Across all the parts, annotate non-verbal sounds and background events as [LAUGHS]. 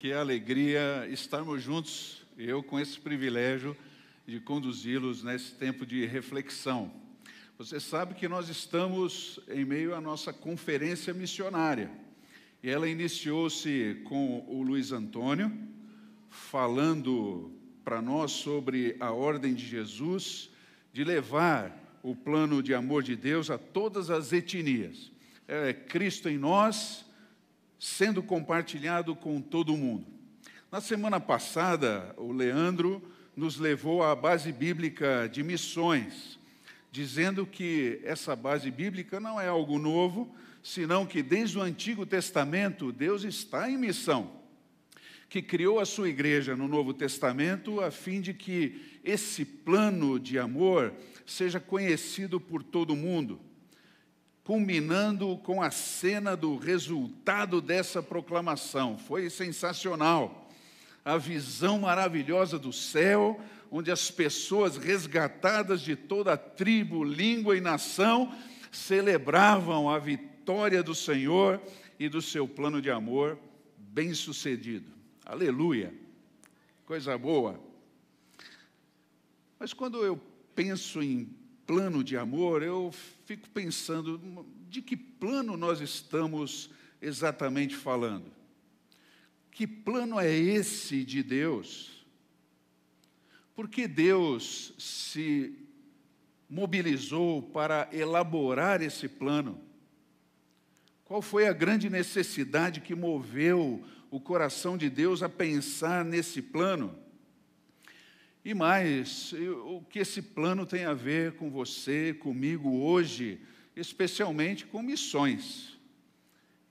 Que alegria estarmos juntos, eu com esse privilégio de conduzi-los nesse tempo de reflexão. Você sabe que nós estamos em meio à nossa conferência missionária. E ela iniciou-se com o Luiz Antônio, falando para nós sobre a ordem de Jesus de levar o plano de amor de Deus a todas as etnias. É Cristo em nós sendo compartilhado com todo mundo. Na semana passada, o Leandro nos levou à base bíblica de missões, dizendo que essa base bíblica não é algo novo, senão que desde o Antigo Testamento Deus está em missão, que criou a sua igreja no Novo Testamento a fim de que esse plano de amor seja conhecido por todo mundo culminando com a cena do resultado dessa proclamação. Foi sensacional. A visão maravilhosa do céu, onde as pessoas resgatadas de toda tribo, língua e nação celebravam a vitória do Senhor e do seu plano de amor bem-sucedido. Aleluia. Coisa boa. Mas quando eu penso em plano de amor, eu fico pensando de que plano nós estamos exatamente falando. Que plano é esse de Deus? Por que Deus se mobilizou para elaborar esse plano? Qual foi a grande necessidade que moveu o coração de Deus a pensar nesse plano? E mais, o que esse plano tem a ver com você, comigo hoje, especialmente com missões.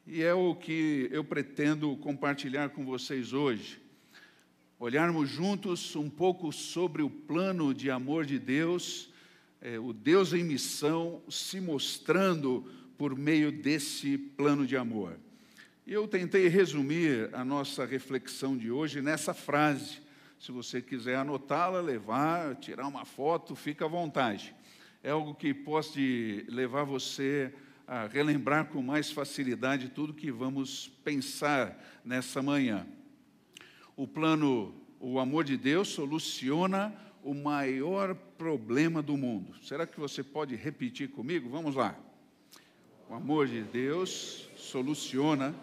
E é o que eu pretendo compartilhar com vocês hoje. Olharmos juntos um pouco sobre o plano de amor de Deus, é, o Deus em missão se mostrando por meio desse plano de amor. E eu tentei resumir a nossa reflexão de hoje nessa frase se você quiser anotá-la, levar, tirar uma foto, fica à vontade. É algo que pode levar você a relembrar com mais facilidade tudo que vamos pensar nessa manhã. O plano, o amor de Deus soluciona o maior problema do mundo. Será que você pode repetir comigo? Vamos lá. O amor de Deus soluciona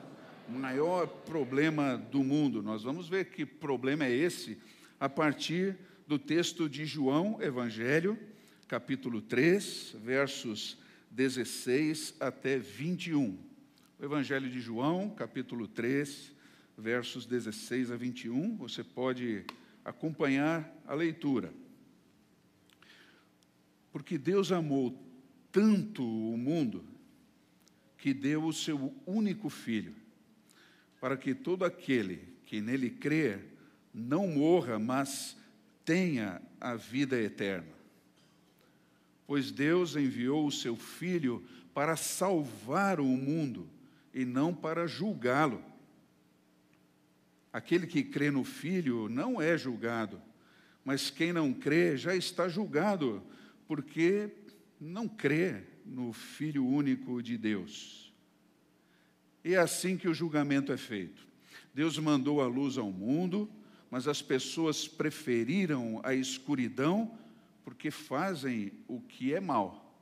maior problema do mundo. Nós vamos ver que problema é esse a partir do texto de João, Evangelho, capítulo 3, versos 16 até 21. O Evangelho de João, capítulo 3, versos 16 a 21, você pode acompanhar a leitura. Porque Deus amou tanto o mundo que deu o seu único filho para que todo aquele que nele crer não morra, mas tenha a vida eterna. Pois Deus enviou o seu Filho para salvar o mundo e não para julgá-lo. Aquele que crê no Filho não é julgado, mas quem não crê já está julgado, porque não crê no Filho único de Deus. E é assim que o julgamento é feito. Deus mandou a luz ao mundo, mas as pessoas preferiram a escuridão porque fazem o que é mal.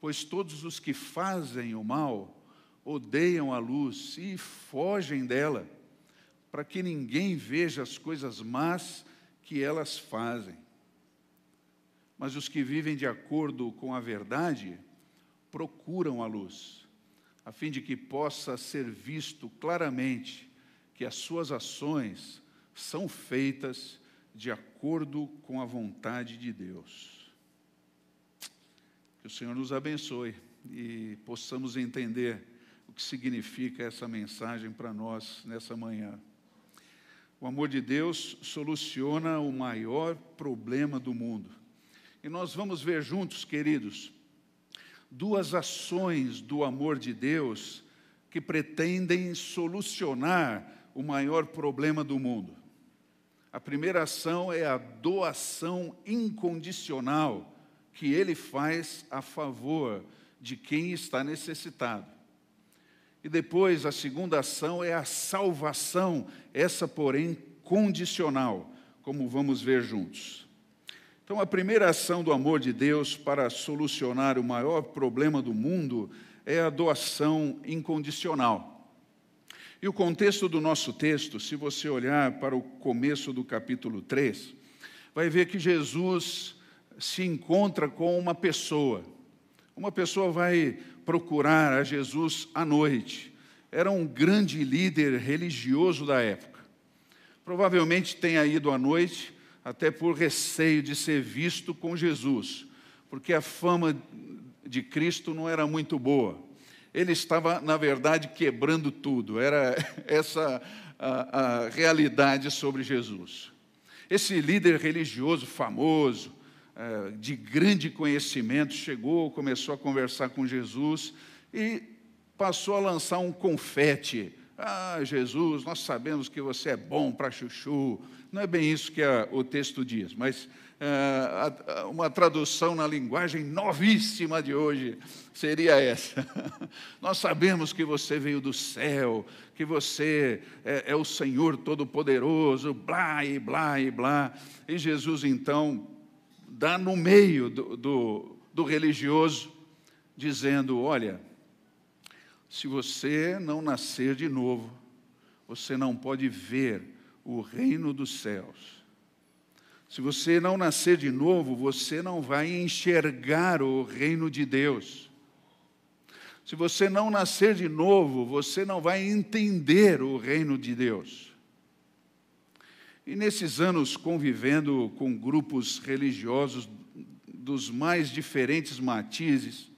Pois todos os que fazem o mal odeiam a luz e fogem dela, para que ninguém veja as coisas más que elas fazem. Mas os que vivem de acordo com a verdade procuram a luz a fim de que possa ser visto claramente que as suas ações são feitas de acordo com a vontade de Deus. Que o Senhor nos abençoe e possamos entender o que significa essa mensagem para nós nessa manhã. O amor de Deus soluciona o maior problema do mundo. E nós vamos ver juntos, queridos, duas ações do amor de Deus que pretendem solucionar o maior problema do mundo. A primeira ação é a doação incondicional que ele faz a favor de quem está necessitado. E depois a segunda ação é a salvação, essa, porém, condicional, como vamos ver juntos. Então, a primeira ação do amor de Deus para solucionar o maior problema do mundo é a doação incondicional. E o contexto do nosso texto, se você olhar para o começo do capítulo 3, vai ver que Jesus se encontra com uma pessoa. Uma pessoa vai procurar a Jesus à noite. Era um grande líder religioso da época. Provavelmente tenha ido à noite até por receio de ser visto com Jesus, porque a fama de Cristo não era muito boa. Ele estava, na verdade, quebrando tudo. Era [LAUGHS] essa a, a realidade sobre Jesus. Esse líder religioso famoso, é, de grande conhecimento, chegou, começou a conversar com Jesus e passou a lançar um confete. Ah, Jesus, nós sabemos que você é bom para chuchu. Não é bem isso que a, o texto diz, mas é, uma tradução na linguagem novíssima de hoje seria essa. [LAUGHS] Nós sabemos que você veio do céu, que você é, é o Senhor Todo-Poderoso, blá e blá e blá. E Jesus então dá no meio do, do, do religioso, dizendo: Olha, se você não nascer de novo, você não pode ver o reino dos céus. Se você não nascer de novo, você não vai enxergar o reino de Deus. Se você não nascer de novo, você não vai entender o reino de Deus. E nesses anos convivendo com grupos religiosos dos mais diferentes matizes,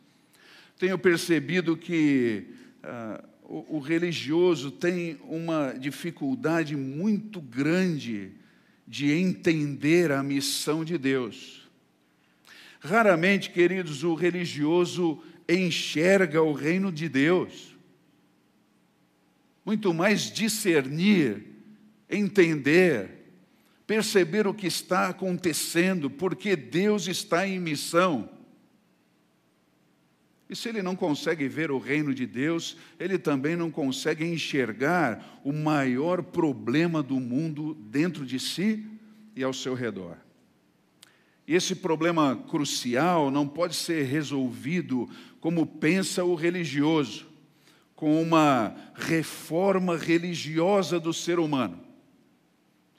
tenho percebido que uh, o, o religioso tem uma dificuldade muito grande de entender a missão de Deus. Raramente, queridos, o religioso enxerga o reino de Deus. Muito mais discernir, entender, perceber o que está acontecendo, porque Deus está em missão. E se ele não consegue ver o reino de Deus, ele também não consegue enxergar o maior problema do mundo dentro de si e ao seu redor. E esse problema crucial não pode ser resolvido como pensa o religioso, com uma reforma religiosa do ser humano.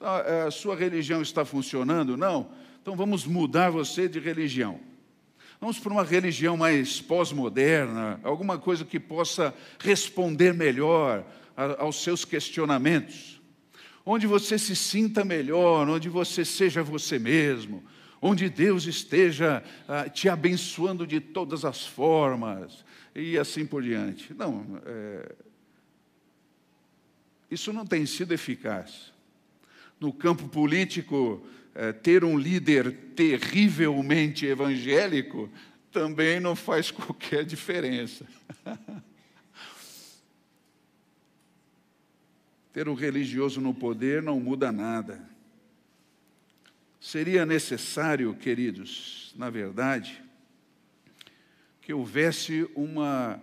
É, a sua religião está funcionando? Não. Então vamos mudar você de religião. Vamos para uma religião mais pós-moderna, alguma coisa que possa responder melhor aos seus questionamentos. Onde você se sinta melhor, onde você seja você mesmo, onde Deus esteja ah, te abençoando de todas as formas, e assim por diante. Não, é... isso não tem sido eficaz no campo político, ter um líder terrivelmente evangélico também não faz [LAUGHS] qualquer diferença. [LAUGHS] ter um religioso no poder não muda nada. Seria necessário, queridos, na verdade, que houvesse uma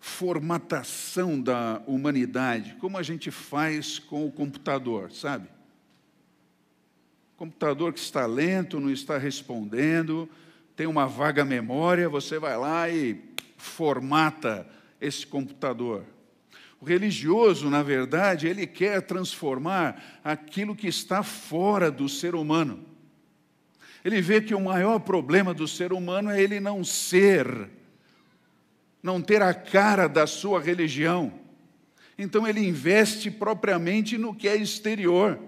formatação da humanidade, como a gente faz com o computador, sabe? Computador que está lento, não está respondendo, tem uma vaga memória, você vai lá e formata esse computador. O religioso, na verdade, ele quer transformar aquilo que está fora do ser humano. Ele vê que o maior problema do ser humano é ele não ser, não ter a cara da sua religião. Então ele investe propriamente no que é exterior.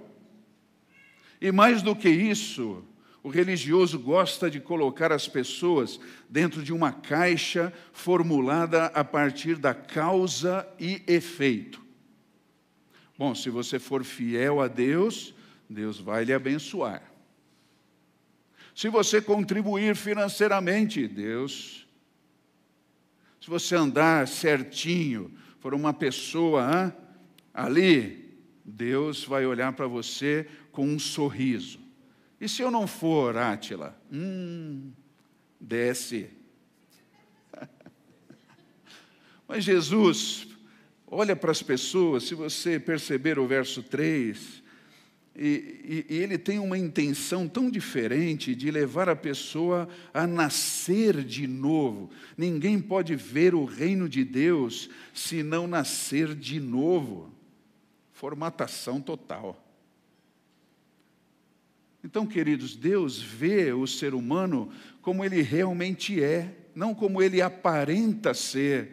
E mais do que isso, o religioso gosta de colocar as pessoas dentro de uma caixa formulada a partir da causa e efeito. Bom, se você for fiel a Deus, Deus vai lhe abençoar. Se você contribuir financeiramente, Deus. Se você andar certinho, for uma pessoa hein, ali, Deus vai olhar para você com um sorriso. E se eu não for, Átila? Hum, desce. [LAUGHS] Mas Jesus, olha para as pessoas, se você perceber o verso 3, e, e, e, ele tem uma intenção tão diferente de levar a pessoa a nascer de novo. Ninguém pode ver o reino de Deus se não nascer de novo. Formatação total. Então, queridos, Deus vê o ser humano como ele realmente é, não como ele aparenta ser,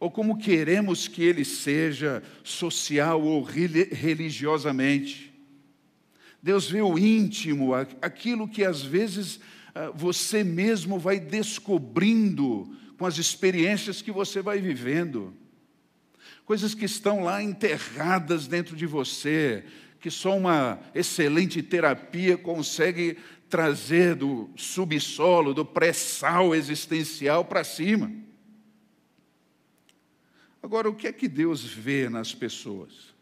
ou como queremos que ele seja social ou religiosamente. Deus vê o íntimo, aquilo que às vezes ah, você mesmo vai descobrindo com as experiências que você vai vivendo. Coisas que estão lá enterradas dentro de você, que só uma excelente terapia consegue trazer do subsolo, do pré-sal existencial para cima. Agora, o que é que Deus vê nas pessoas?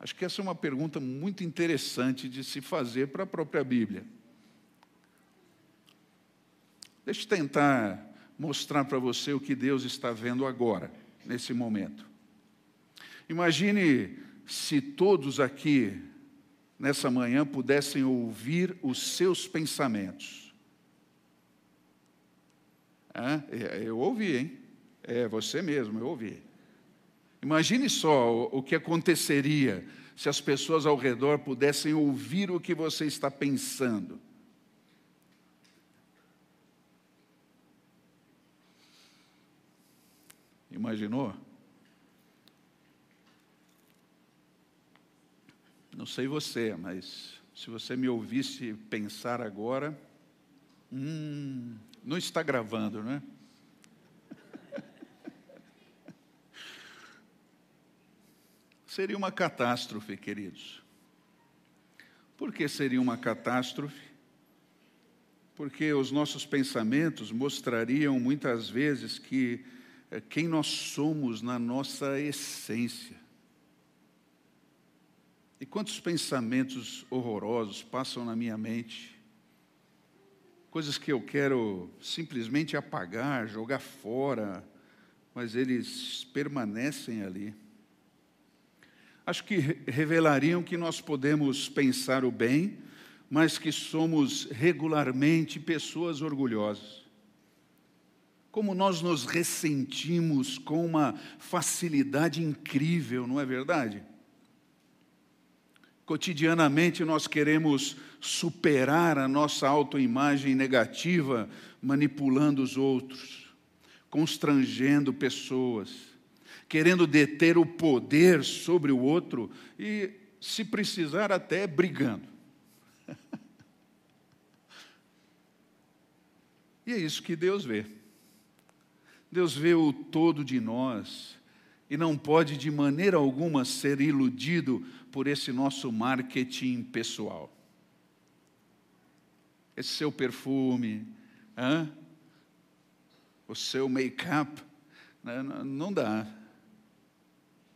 Acho que essa é uma pergunta muito interessante de se fazer para a própria Bíblia. Deixa eu tentar mostrar para você o que Deus está vendo agora, nesse momento. Imagine se todos aqui, nessa manhã, pudessem ouvir os seus pensamentos. É, eu ouvi, hein? É você mesmo, eu ouvi. Imagine só o que aconteceria se as pessoas ao redor pudessem ouvir o que você está pensando. Imaginou? Não sei você, mas se você me ouvisse pensar agora, hum, não está gravando, né? [LAUGHS] Seria uma catástrofe, queridos. Por que seria uma catástrofe? Porque os nossos pensamentos mostrariam muitas vezes que quem nós somos na nossa essência. E quantos pensamentos horrorosos passam na minha mente, coisas que eu quero simplesmente apagar, jogar fora, mas eles permanecem ali acho que revelariam que nós podemos pensar o bem, mas que somos regularmente pessoas orgulhosas. Como nós nos ressentimos com uma facilidade incrível, não é verdade? Cotidianamente nós queremos superar a nossa autoimagem negativa, manipulando os outros, constrangendo pessoas querendo deter o poder sobre o outro e, se precisar, até brigando. [LAUGHS] e é isso que Deus vê. Deus vê o todo de nós e não pode de maneira alguma ser iludido por esse nosso marketing pessoal. Esse seu perfume, o seu make-up, né? não dá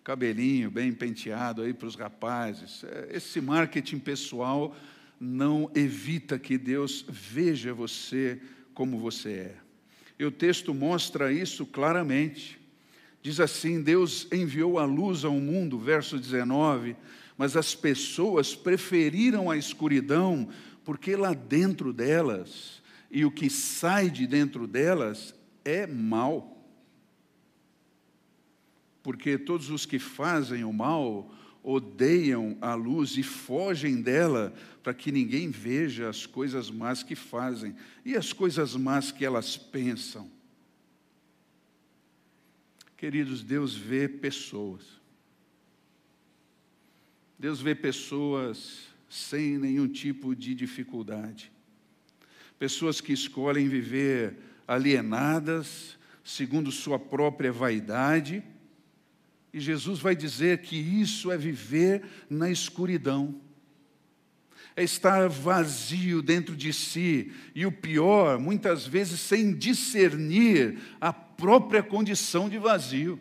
cabelinho bem penteado aí para os rapazes. É, esse marketing pessoal não evita que Deus veja você como você é. E o texto mostra isso claramente. Diz assim: Deus enviou a luz ao mundo, verso 19, mas as pessoas preferiram a escuridão, porque lá dentro delas, e o que sai de dentro delas é mal porque todos os que fazem o mal odeiam a luz e fogem dela para que ninguém veja as coisas más que fazem e as coisas más que elas pensam. Queridos, Deus vê pessoas. Deus vê pessoas sem nenhum tipo de dificuldade. Pessoas que escolhem viver alienadas, segundo sua própria vaidade, e Jesus vai dizer que isso é viver na escuridão, é estar vazio dentro de si, e o pior, muitas vezes sem discernir a própria condição de vazio.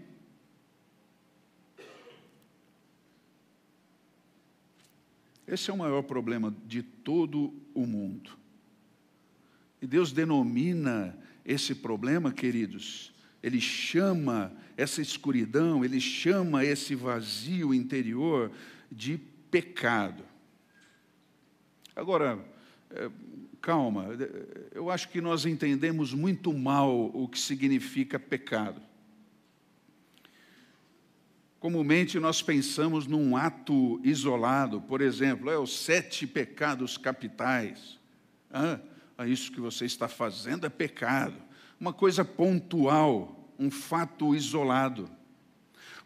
Esse é o maior problema de todo o mundo. E Deus denomina esse problema, queridos, ele chama essa escuridão, ele chama esse vazio interior de pecado. Agora, é, calma, eu acho que nós entendemos muito mal o que significa pecado. Comumente nós pensamos num ato isolado, por exemplo, é os sete pecados capitais. Ah, isso que você está fazendo é pecado. Uma coisa pontual, um fato isolado.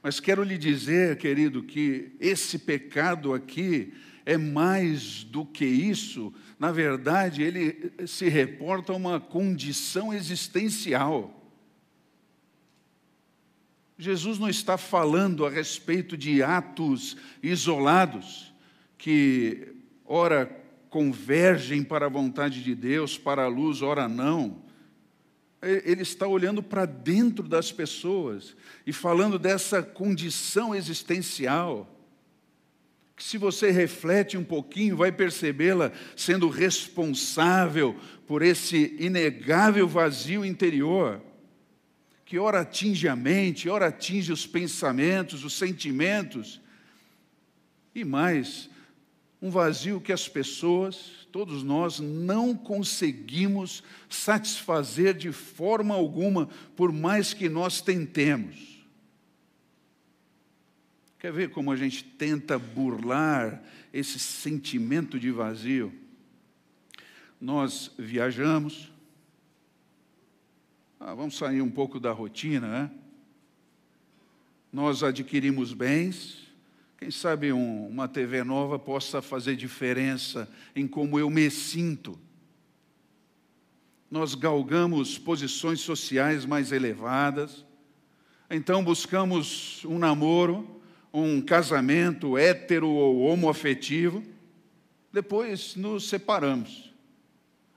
Mas quero lhe dizer, querido, que esse pecado aqui é mais do que isso. Na verdade, ele se reporta a uma condição existencial. Jesus não está falando a respeito de atos isolados que, ora, convergem para a vontade de Deus, para a luz, ora não. Ele está olhando para dentro das pessoas e falando dessa condição existencial, que se você reflete um pouquinho, vai percebê-la sendo responsável por esse inegável vazio interior que ora atinge a mente, ora atinge os pensamentos, os sentimentos, e mais, um vazio que as pessoas, todos nós, não conseguimos satisfazer de forma alguma, por mais que nós tentemos. Quer ver como a gente tenta burlar esse sentimento de vazio? Nós viajamos, ah, vamos sair um pouco da rotina, né? Nós adquirimos bens, quem sabe um, uma TV nova possa fazer diferença em como eu me sinto. Nós galgamos posições sociais mais elevadas, então buscamos um namoro, um casamento hétero ou homoafetivo, depois nos separamos.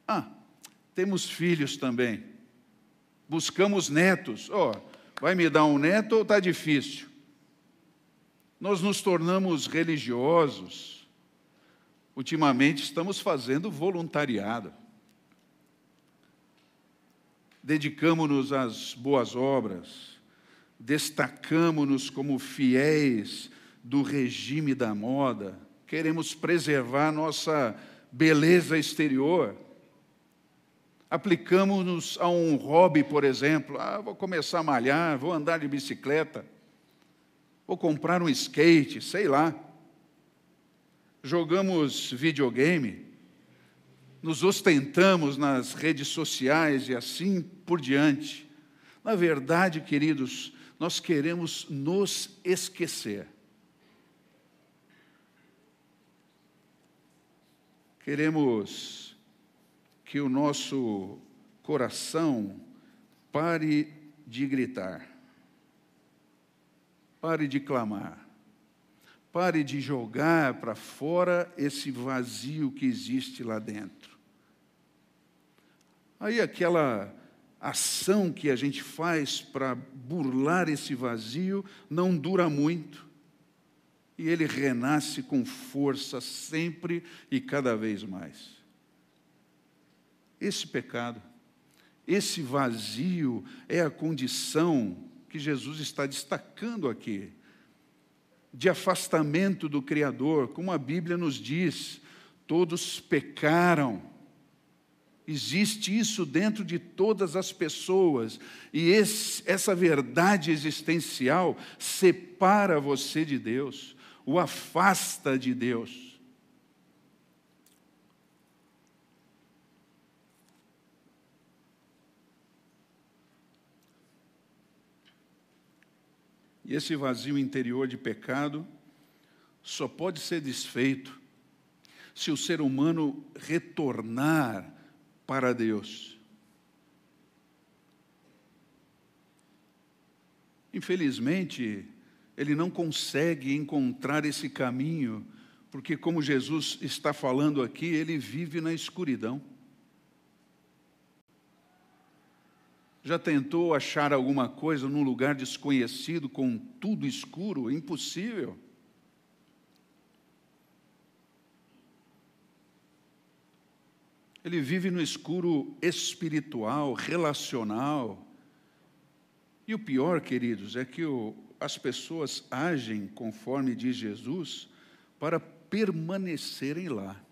Ah, temos filhos também buscamos netos. Ó, oh, vai me dar um neto ou está difícil? Nós nos tornamos religiosos. Ultimamente estamos fazendo voluntariado. Dedicamos-nos às boas obras, destacamos-nos como fiéis do regime da moda, queremos preservar nossa beleza exterior aplicamos-nos a um hobby, por exemplo. Ah, vou começar a malhar, vou andar de bicicleta, vou comprar um skate, sei lá. Jogamos videogame, nos ostentamos nas redes sociais e assim por diante. Na verdade, queridos, nós queremos nos esquecer. Queremos que o nosso coração pare de gritar, pare de clamar, pare de jogar para fora esse vazio que existe lá dentro. Aí aquela ação que a gente faz para burlar esse vazio não dura muito. E ele renasce com força sempre e cada vez mais. Esse pecado, esse vazio é a condição que Jesus está destacando aqui, de afastamento do Criador, como a Bíblia nos diz, todos pecaram. Existe isso dentro de todas as pessoas, e esse, essa verdade existencial separa você de Deus, o afasta de Deus. E esse vazio interior de pecado só pode ser desfeito se o ser humano retornar para Deus. Infelizmente, ele não consegue encontrar esse caminho, porque, como Jesus está falando aqui, ele vive na escuridão. Já tentou achar alguma coisa num lugar desconhecido, com tudo escuro? Impossível. Ele vive no escuro espiritual, relacional. E o pior, queridos, é que o, as pessoas agem conforme diz Jesus para permanecerem lá,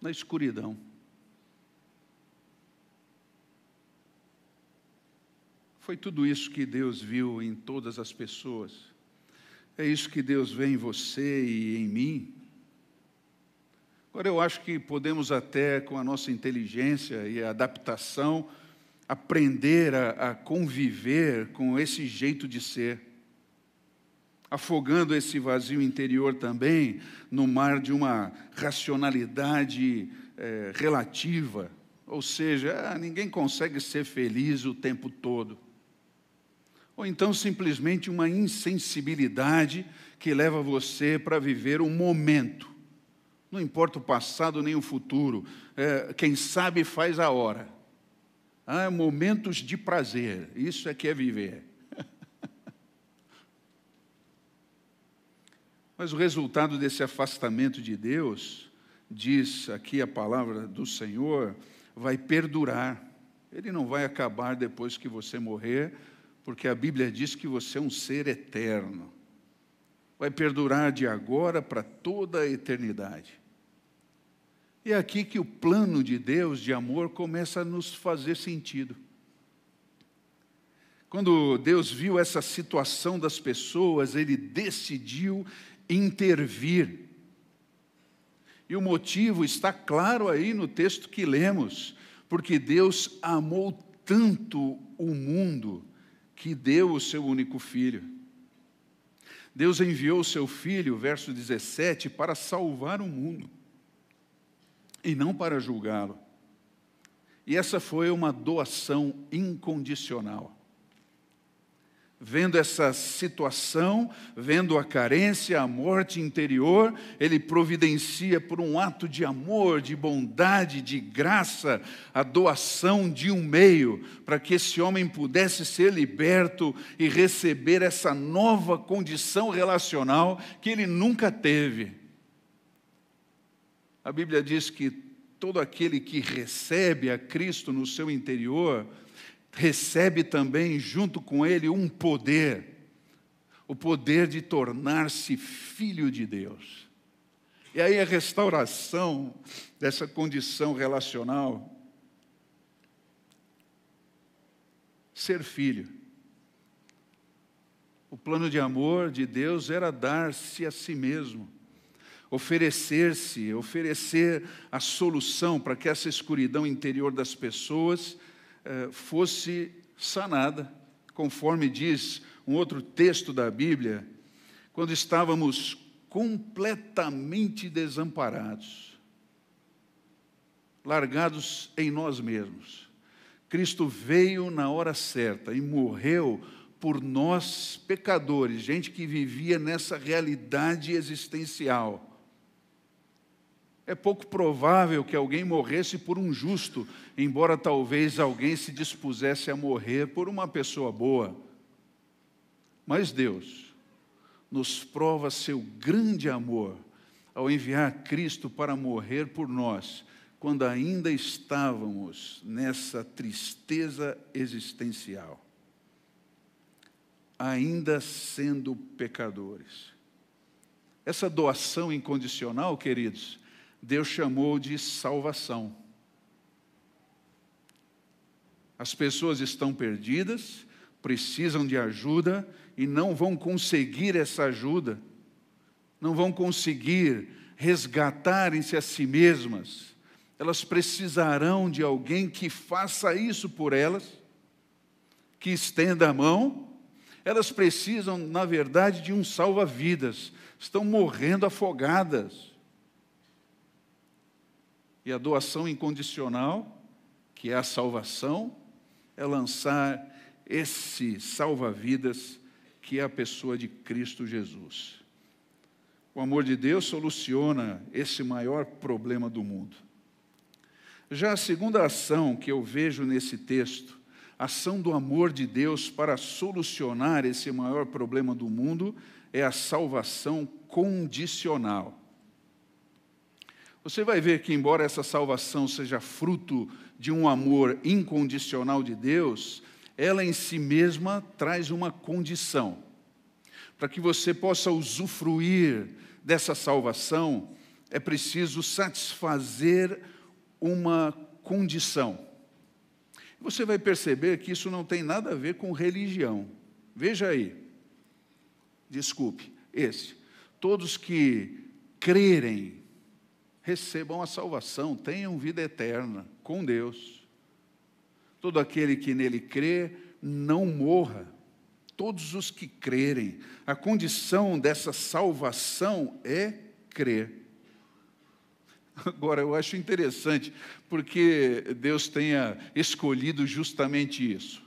na escuridão. Foi tudo isso que Deus viu em todas as pessoas. É isso que Deus vê em você e em mim. Agora, eu acho que podemos até, com a nossa inteligência e adaptação, aprender a, a conviver com esse jeito de ser, afogando esse vazio interior também no mar de uma racionalidade é, relativa, ou seja, ah, ninguém consegue ser feliz o tempo todo ou então simplesmente uma insensibilidade que leva você para viver um momento. Não importa o passado nem o futuro, é, quem sabe faz a hora. Ah, momentos de prazer, isso é que é viver. [LAUGHS] Mas o resultado desse afastamento de Deus, diz aqui a palavra do Senhor, vai perdurar. Ele não vai acabar depois que você morrer, porque a Bíblia diz que você é um ser eterno. Vai perdurar de agora para toda a eternidade. E é aqui que o plano de Deus de amor começa a nos fazer sentido. Quando Deus viu essa situação das pessoas, ele decidiu intervir. E o motivo está claro aí no texto que lemos, porque Deus amou tanto o mundo que deu o seu único filho. Deus enviou o seu filho, verso 17, para salvar o mundo e não para julgá-lo. E essa foi uma doação incondicional vendo essa situação, vendo a carência, a morte interior, ele providencia por um ato de amor, de bondade, de graça, a doação de um meio para que esse homem pudesse ser liberto e receber essa nova condição relacional que ele nunca teve. A Bíblia diz que todo aquele que recebe a Cristo no seu interior, recebe também junto com ele um poder, o poder de tornar-se filho de Deus. E aí a restauração dessa condição relacional, ser filho. O plano de amor de Deus era dar-se a si mesmo, oferecer-se, oferecer a solução para que essa escuridão interior das pessoas fosse sanada, conforme diz um outro texto da Bíblia, quando estávamos completamente desamparados, largados em nós mesmos. Cristo veio na hora certa e morreu por nós pecadores, gente que vivia nessa realidade existencial é pouco provável que alguém morresse por um justo, embora talvez alguém se dispusesse a morrer por uma pessoa boa. Mas Deus nos prova seu grande amor ao enviar Cristo para morrer por nós, quando ainda estávamos nessa tristeza existencial, ainda sendo pecadores. Essa doação incondicional, queridos, Deus chamou de salvação. As pessoas estão perdidas, precisam de ajuda e não vão conseguir essa ajuda, não vão conseguir resgatarem-se a si mesmas. Elas precisarão de alguém que faça isso por elas, que estenda a mão. Elas precisam, na verdade, de um salva-vidas, estão morrendo afogadas. E a doação incondicional, que é a salvação, é lançar esse salva-vidas que é a pessoa de Cristo Jesus. O amor de Deus soluciona esse maior problema do mundo. Já a segunda ação que eu vejo nesse texto, ação do amor de Deus para solucionar esse maior problema do mundo, é a salvação condicional. Você vai ver que, embora essa salvação seja fruto de um amor incondicional de Deus, ela em si mesma traz uma condição. Para que você possa usufruir dessa salvação, é preciso satisfazer uma condição. Você vai perceber que isso não tem nada a ver com religião. Veja aí. Desculpe, esse. Todos que crerem recebam a salvação, tenham vida eterna com Deus. Todo aquele que nele crê não morra. Todos os que crerem. A condição dessa salvação é crer. Agora, eu acho interessante, porque Deus tenha escolhido justamente isso.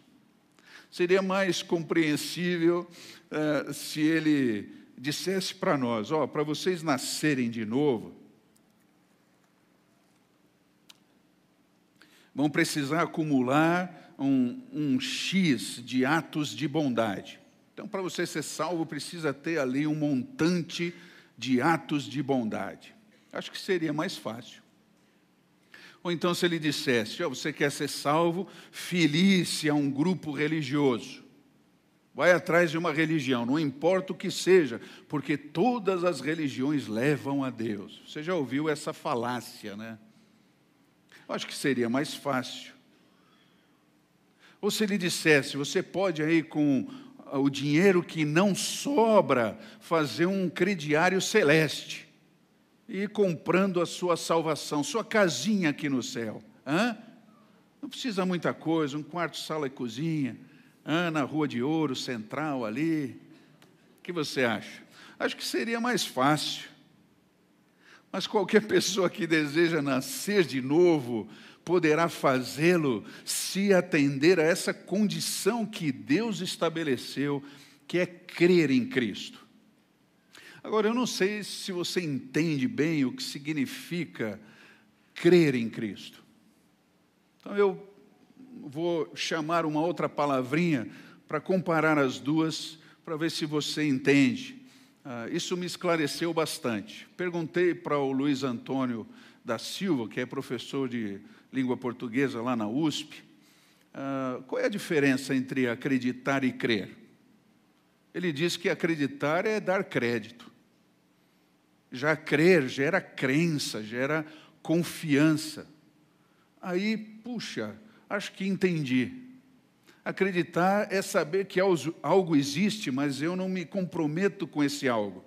Seria mais compreensível uh, se Ele dissesse para nós: ó, oh, para vocês nascerem de novo, vão precisar acumular um, um X de atos de bondade. Então, para você ser salvo, precisa ter ali um montante de atos de bondade. Acho que seria mais fácil. Ou então, se ele dissesse: oh, Você quer ser salvo? Filie-se a um grupo religioso. Vai atrás de uma religião, não importa o que seja, porque todas as religiões levam a Deus. Você já ouviu essa falácia, né? Acho que seria mais fácil. Ou se ele dissesse: Você pode aí com o dinheiro que não sobra fazer um crediário celeste e comprando a sua salvação, sua casinha aqui no céu. Hã? Não precisa muita coisa, um quarto, sala e cozinha, hã? na Rua de Ouro, central ali. O que você acha? Acho que seria mais fácil. Mas qualquer pessoa que deseja nascer de novo poderá fazê-lo se atender a essa condição que Deus estabeleceu, que é crer em Cristo. Agora, eu não sei se você entende bem o que significa crer em Cristo. Então, eu vou chamar uma outra palavrinha para comparar as duas, para ver se você entende. Uh, isso me esclareceu bastante. Perguntei para o Luiz Antônio da Silva, que é professor de língua portuguesa lá na USP, ah, qual é a diferença entre acreditar e crer? Ele diz que acreditar é dar crédito. Já crer gera crença, gera confiança. Aí, puxa, acho que entendi. Acreditar é saber que algo existe, mas eu não me comprometo com esse algo.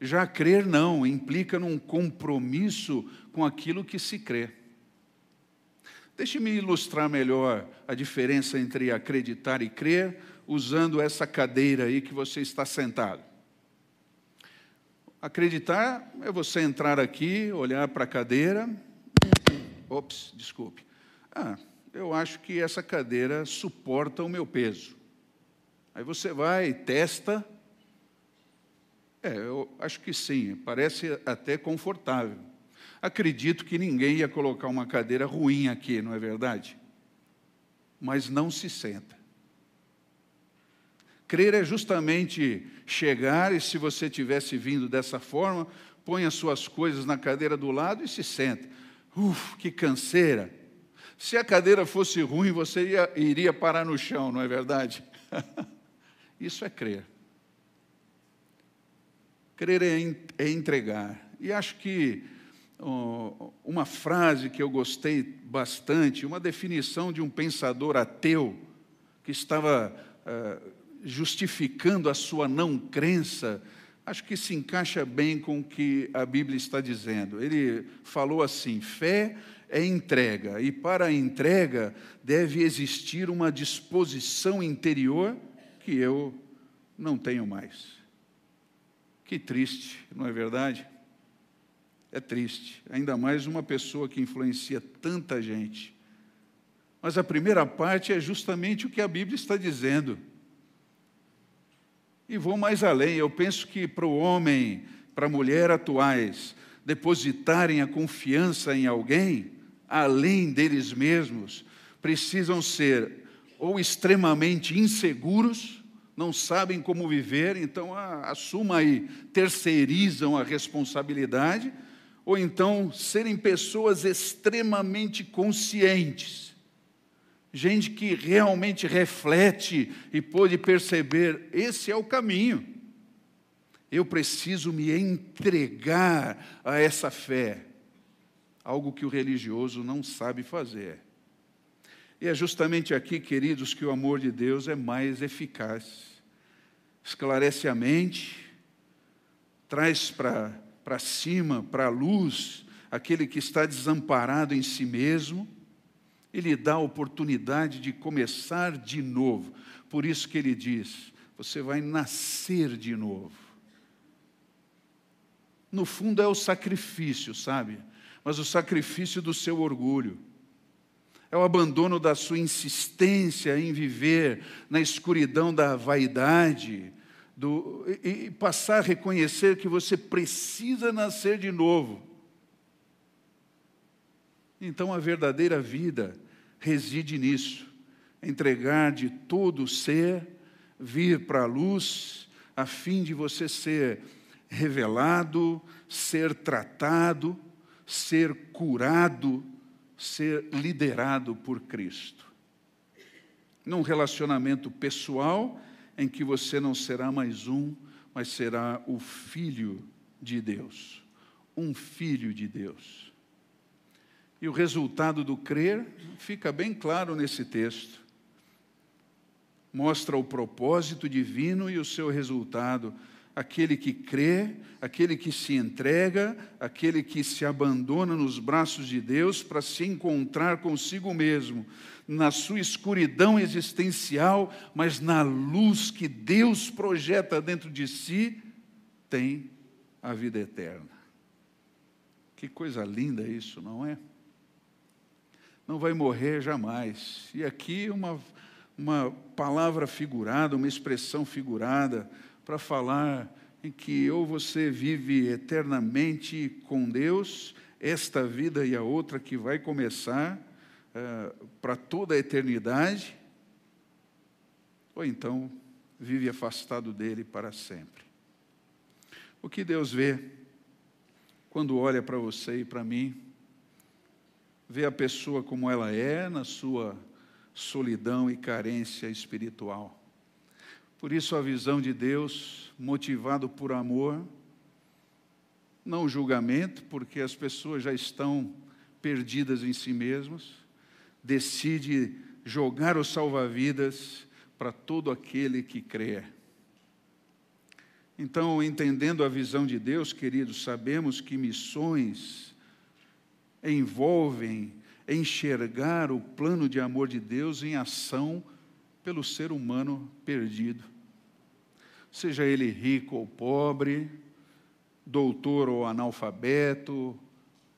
Já crer não, implica num compromisso com aquilo que se crê. Deixe-me ilustrar melhor a diferença entre acreditar e crer, usando essa cadeira aí que você está sentado. Acreditar é você entrar aqui, olhar para a cadeira. Ops, desculpe. Ah, eu acho que essa cadeira suporta o meu peso. Aí você vai, testa. É, eu acho que sim, parece até confortável. Acredito que ninguém ia colocar uma cadeira ruim aqui, não é verdade? Mas não se senta. Crer é justamente chegar e, se você tivesse vindo dessa forma, põe as suas coisas na cadeira do lado e se senta. Uf, que canseira! Se a cadeira fosse ruim, você ia, iria parar no chão, não é verdade? [LAUGHS] Isso é crer. Crer é, é entregar. E acho que oh, uma frase que eu gostei bastante, uma definição de um pensador ateu que estava. Uh, justificando a sua não crença, acho que se encaixa bem com o que a Bíblia está dizendo. Ele falou assim: fé é entrega, e para a entrega deve existir uma disposição interior que eu não tenho mais. Que triste, não é verdade? É triste, ainda mais uma pessoa que influencia tanta gente. Mas a primeira parte é justamente o que a Bíblia está dizendo. E vou mais além, eu penso que para o homem, para a mulher atuais, depositarem a confiança em alguém, além deles mesmos, precisam ser ou extremamente inseguros, não sabem como viver, então ah, assuma aí, terceirizam a responsabilidade, ou então serem pessoas extremamente conscientes gente que realmente reflete e pôde perceber: esse é o caminho. Eu preciso me entregar a essa fé, algo que o religioso não sabe fazer. E é justamente aqui, queridos, que o amor de Deus é mais eficaz. Esclarece a mente, traz para cima, para a luz, aquele que está desamparado em si mesmo, e lhe dá a oportunidade de começar de novo. Por isso que ele diz: você vai nascer de novo. No fundo é o sacrifício, sabe? Mas o sacrifício do seu orgulho. É o abandono da sua insistência em viver na escuridão da vaidade, do, e, e passar a reconhecer que você precisa nascer de novo. Então a verdadeira vida reside nisso, entregar de todo o ser, vir para a luz, a fim de você ser revelado, ser tratado, ser curado, ser liderado por Cristo. Num relacionamento pessoal em que você não será mais um, mas será o filho de Deus. Um filho de Deus. E o resultado do crer fica bem claro nesse texto. Mostra o propósito divino e o seu resultado. Aquele que crê, aquele que se entrega, aquele que se abandona nos braços de Deus para se encontrar consigo mesmo, na sua escuridão existencial, mas na luz que Deus projeta dentro de si, tem a vida eterna. Que coisa linda isso, não é? Não vai morrer jamais. E aqui uma, uma palavra figurada, uma expressão figurada, para falar em que ou você vive eternamente com Deus, esta vida e a outra que vai começar, uh, para toda a eternidade, ou então vive afastado dele para sempre. O que Deus vê quando olha para você e para mim, vê a pessoa como ela é na sua solidão e carência espiritual. Por isso, a visão de Deus, motivado por amor, não julgamento, porque as pessoas já estão perdidas em si mesmas, decide jogar o salva-vidas para todo aquele que crê. Então, entendendo a visão de Deus, queridos, sabemos que missões envolvem enxergar o plano de amor de Deus em ação pelo ser humano perdido. Seja ele rico ou pobre, doutor ou analfabeto,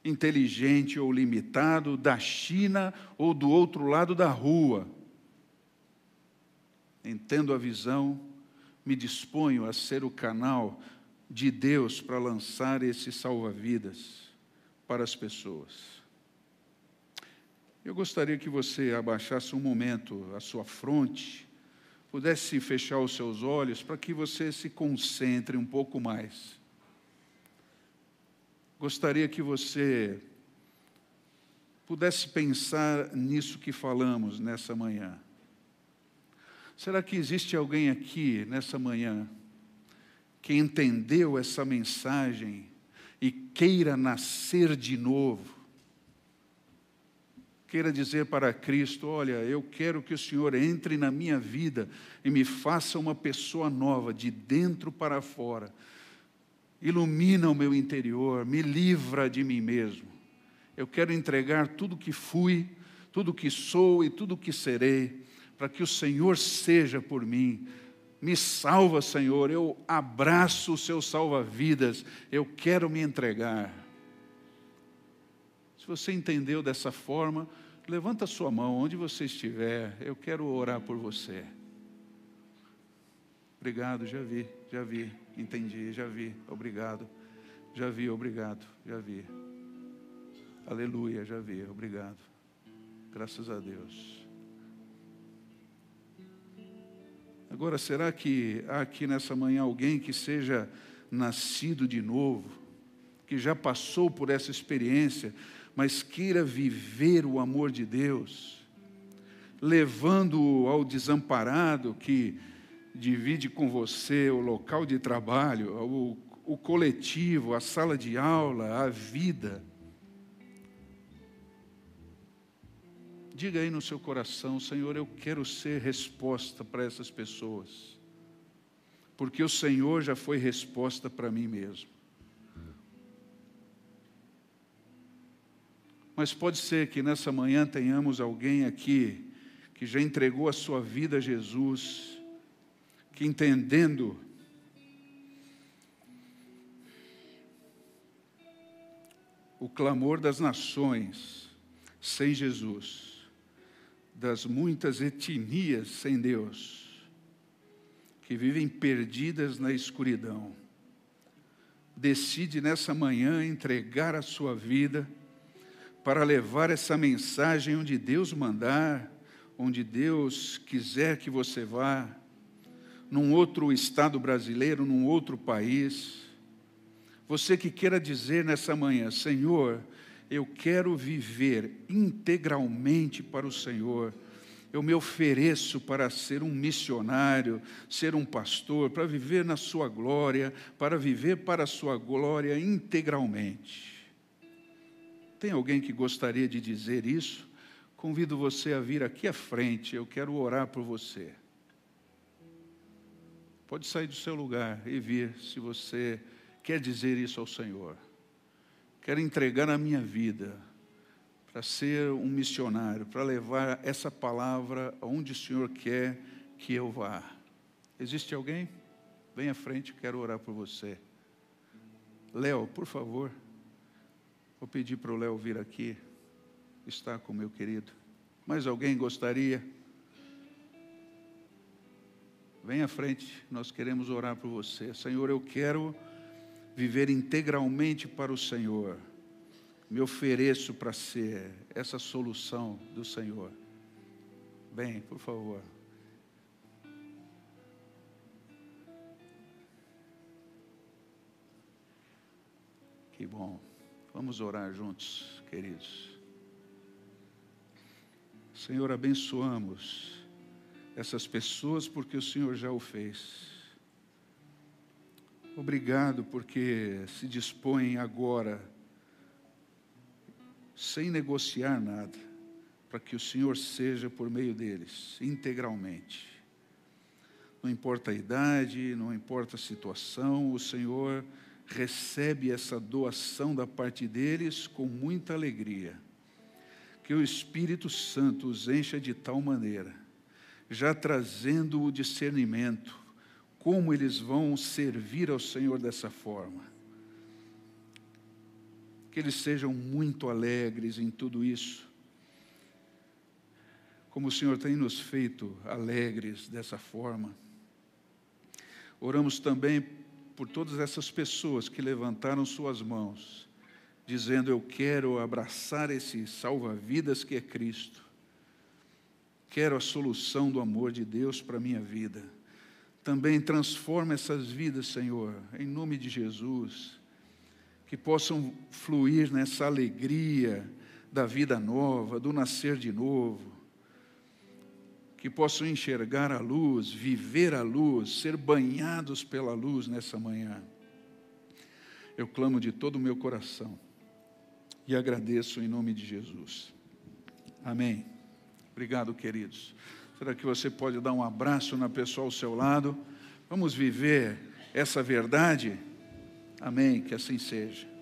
inteligente ou limitado, da China ou do outro lado da rua. Entendo a visão, me disponho a ser o canal de Deus para lançar esse salva-vidas para as pessoas. Eu gostaria que você abaixasse um momento a sua fronte, pudesse fechar os seus olhos para que você se concentre um pouco mais gostaria que você pudesse pensar nisso que falamos nessa manhã. Será que existe alguém aqui nessa manhã que entendeu essa mensagem e queira nascer de novo? Queira dizer para Cristo: Olha, eu quero que o Senhor entre na minha vida e me faça uma pessoa nova, de dentro para fora ilumina o meu interior, me livra de mim mesmo. Eu quero entregar tudo que fui, tudo que sou e tudo que serei, para que o Senhor seja por mim. Me salva, Senhor, eu abraço o seu salva-vidas, eu quero me entregar. Se você entendeu dessa forma, levanta sua mão onde você estiver, eu quero orar por você. Obrigado, já vi, já vi. Entendi, já vi, obrigado. Já vi, obrigado, já vi. Aleluia, já vi, obrigado. Graças a Deus. Agora, será que há aqui nessa manhã alguém que seja nascido de novo, que já passou por essa experiência, mas queira viver o amor de Deus? levando ao desamparado que divide com você o local de trabalho, o, o coletivo, a sala de aula, a vida. Diga aí no seu coração, Senhor, eu quero ser resposta para essas pessoas, porque o Senhor já foi resposta para mim mesmo. Mas pode ser que nessa manhã tenhamos alguém aqui que já entregou a sua vida a Jesus, que entendendo o clamor das nações sem Jesus, das muitas etnias sem Deus, que vivem perdidas na escuridão, decide nessa manhã entregar a sua vida para levar essa mensagem onde Deus mandar, onde Deus quiser que você vá, num outro estado brasileiro, num outro país. Você que queira dizer nessa manhã, Senhor, eu quero viver integralmente para o Senhor. Eu me ofereço para ser um missionário, ser um pastor, para viver na Sua glória, para viver para a Sua glória integralmente. Tem alguém que gostaria de dizer isso? Convido você a vir aqui à frente, eu quero orar por você. Pode sair do seu lugar e vir se você quer dizer isso ao Senhor. Quero entregar a minha vida para ser um missionário, para levar essa palavra aonde o Senhor quer que eu vá. Existe alguém? Vem à frente, quero orar por você. Léo, por favor. Vou pedir para o Léo vir aqui, estar com meu querido. Mais alguém gostaria? Vem à frente, nós queremos orar por você. Senhor, eu quero viver integralmente para o Senhor. Me ofereço para ser essa solução do Senhor. Bem, por favor. Que bom. Vamos orar juntos, queridos. Senhor, abençoamos essas pessoas porque o Senhor já o fez. Obrigado porque se dispõem agora, sem negociar nada, para que o Senhor seja por meio deles, integralmente. Não importa a idade, não importa a situação, o Senhor recebe essa doação da parte deles com muita alegria. Que o Espírito Santo os encha de tal maneira, já trazendo o discernimento, como eles vão servir ao Senhor dessa forma. Que eles sejam muito alegres em tudo isso, como o Senhor tem nos feito alegres dessa forma. Oramos também por todas essas pessoas que levantaram suas mãos, dizendo: Eu quero abraçar esse salva-vidas que é Cristo. Quero a solução do amor de Deus para a minha vida. Também transforma essas vidas, Senhor, em nome de Jesus, que possam fluir nessa alegria da vida nova, do nascer de novo que possam enxergar a luz, viver a luz, ser banhados pela luz nessa manhã. Eu clamo de todo o meu coração e agradeço em nome de Jesus. Amém. Obrigado, queridos. Será que você pode dar um abraço na pessoa ao seu lado? Vamos viver essa verdade? Amém. Que assim seja.